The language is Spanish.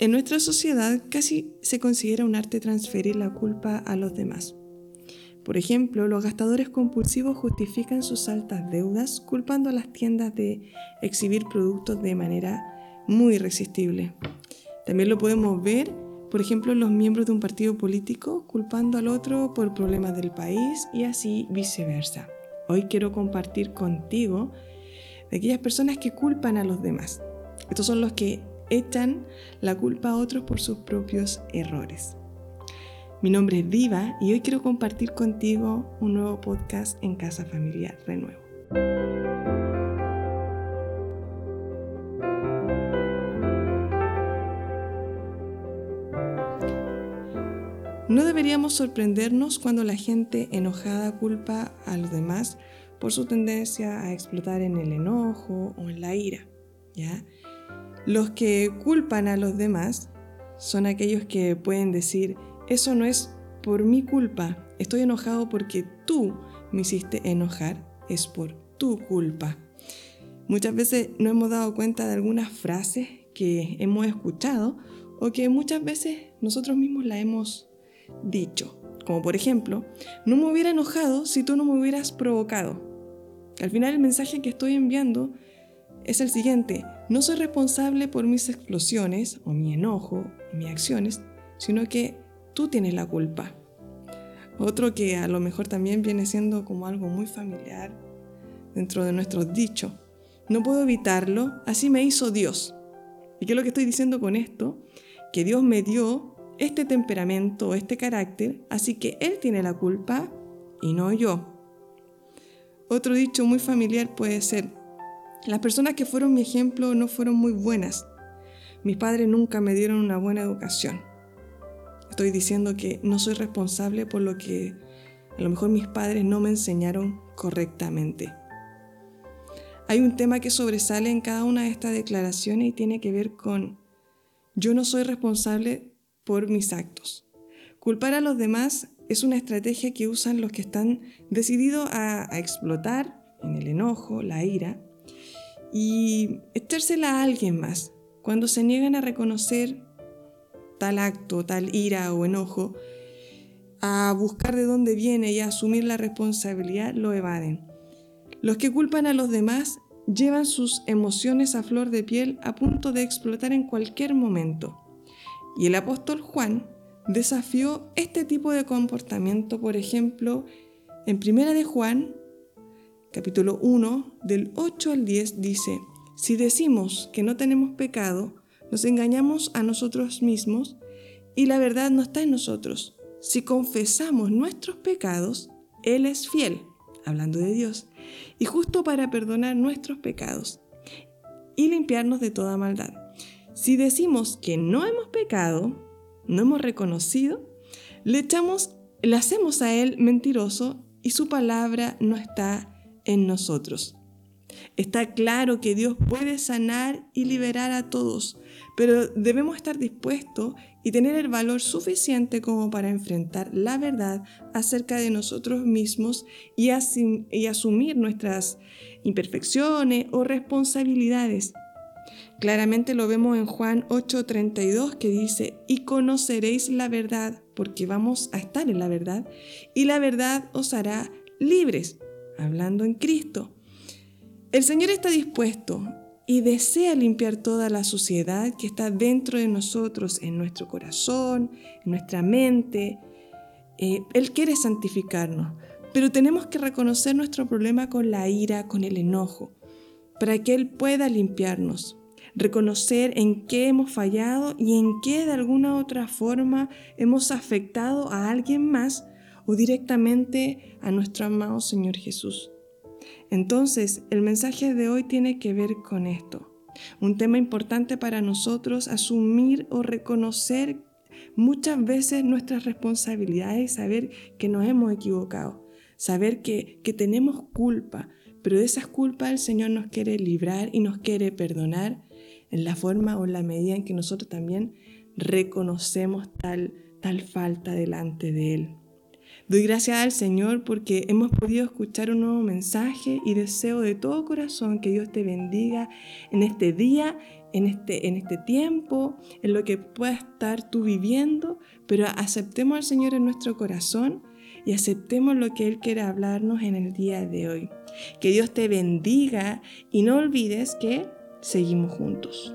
En nuestra sociedad casi se considera un arte transferir la culpa a los demás. Por ejemplo, los gastadores compulsivos justifican sus altas deudas culpando a las tiendas de exhibir productos de manera muy irresistible. También lo podemos ver, por ejemplo, los miembros de un partido político culpando al otro por problemas del país y así viceversa. Hoy quiero compartir contigo de aquellas personas que culpan a los demás. Estos son los que echan la culpa a otros por sus propios errores. Mi nombre es Diva y hoy quiero compartir contigo un nuevo podcast en Casa Familiar Renuevo. No deberíamos sorprendernos cuando la gente enojada culpa a los demás por su tendencia a explotar en el enojo o en la ira, ¿ya? Los que culpan a los demás son aquellos que pueden decir, eso no es por mi culpa, estoy enojado porque tú me hiciste enojar, es por tu culpa. Muchas veces no hemos dado cuenta de algunas frases que hemos escuchado o que muchas veces nosotros mismos la hemos dicho. Como por ejemplo, no me hubiera enojado si tú no me hubieras provocado. Al final el mensaje que estoy enviando es el siguiente, no soy responsable por mis explosiones o mi enojo mis acciones, sino que tú tienes la culpa. Otro que a lo mejor también viene siendo como algo muy familiar dentro de nuestros dichos. No puedo evitarlo, así me hizo Dios. ¿Y qué es lo que estoy diciendo con esto? Que Dios me dio este temperamento, este carácter, así que Él tiene la culpa y no yo. Otro dicho muy familiar puede ser, las personas que fueron mi ejemplo no fueron muy buenas. Mis padres nunca me dieron una buena educación. Estoy diciendo que no soy responsable por lo que a lo mejor mis padres no me enseñaron correctamente. Hay un tema que sobresale en cada una de estas declaraciones y tiene que ver con yo no soy responsable por mis actos. Culpar a los demás es una estrategia que usan los que están decididos a, a explotar en el enojo, la ira, y echársela a alguien más. Cuando se niegan a reconocer tal acto, tal ira o enojo, a buscar de dónde viene y a asumir la responsabilidad, lo evaden. Los que culpan a los demás llevan sus emociones a flor de piel a punto de explotar en cualquier momento. Y el apóstol Juan desafió este tipo de comportamiento, por ejemplo, en Primera de Juan capítulo 1, del 8 al 10, dice, si decimos que no tenemos pecado, nos engañamos a nosotros mismos y la verdad no está en nosotros. Si confesamos nuestros pecados, Él es fiel, hablando de Dios, y justo para perdonar nuestros pecados y limpiarnos de toda maldad. Si decimos que no hemos pecado, no hemos reconocido, le echamos, le hacemos a Él mentiroso y su palabra no está en nosotros. Está claro que Dios puede sanar y liberar a todos, pero debemos estar dispuestos y tener el valor suficiente como para enfrentar la verdad acerca de nosotros mismos y, y asumir nuestras imperfecciones o responsabilidades. Claramente lo vemos en Juan 8:32 que dice, y conoceréis la verdad, porque vamos a estar en la verdad, y la verdad os hará libres hablando en Cristo. El Señor está dispuesto y desea limpiar toda la suciedad que está dentro de nosotros, en nuestro corazón, en nuestra mente. Eh, él quiere santificarnos, pero tenemos que reconocer nuestro problema con la ira, con el enojo, para que Él pueda limpiarnos. Reconocer en qué hemos fallado y en qué de alguna otra forma hemos afectado a alguien más o directamente a nuestro amado Señor Jesús. Entonces, el mensaje de hoy tiene que ver con esto. Un tema importante para nosotros, asumir o reconocer muchas veces nuestras responsabilidades saber que nos hemos equivocado, saber que, que tenemos culpa, pero de esas culpas el Señor nos quiere librar y nos quiere perdonar en la forma o en la medida en que nosotros también reconocemos tal, tal falta delante de Él. Doy gracias al Señor porque hemos podido escuchar un nuevo mensaje y deseo de todo corazón que Dios te bendiga en este día, en este, en este tiempo, en lo que pueda estar tú viviendo, pero aceptemos al Señor en nuestro corazón y aceptemos lo que Él quiere hablarnos en el día de hoy. Que Dios te bendiga y no olvides que seguimos juntos.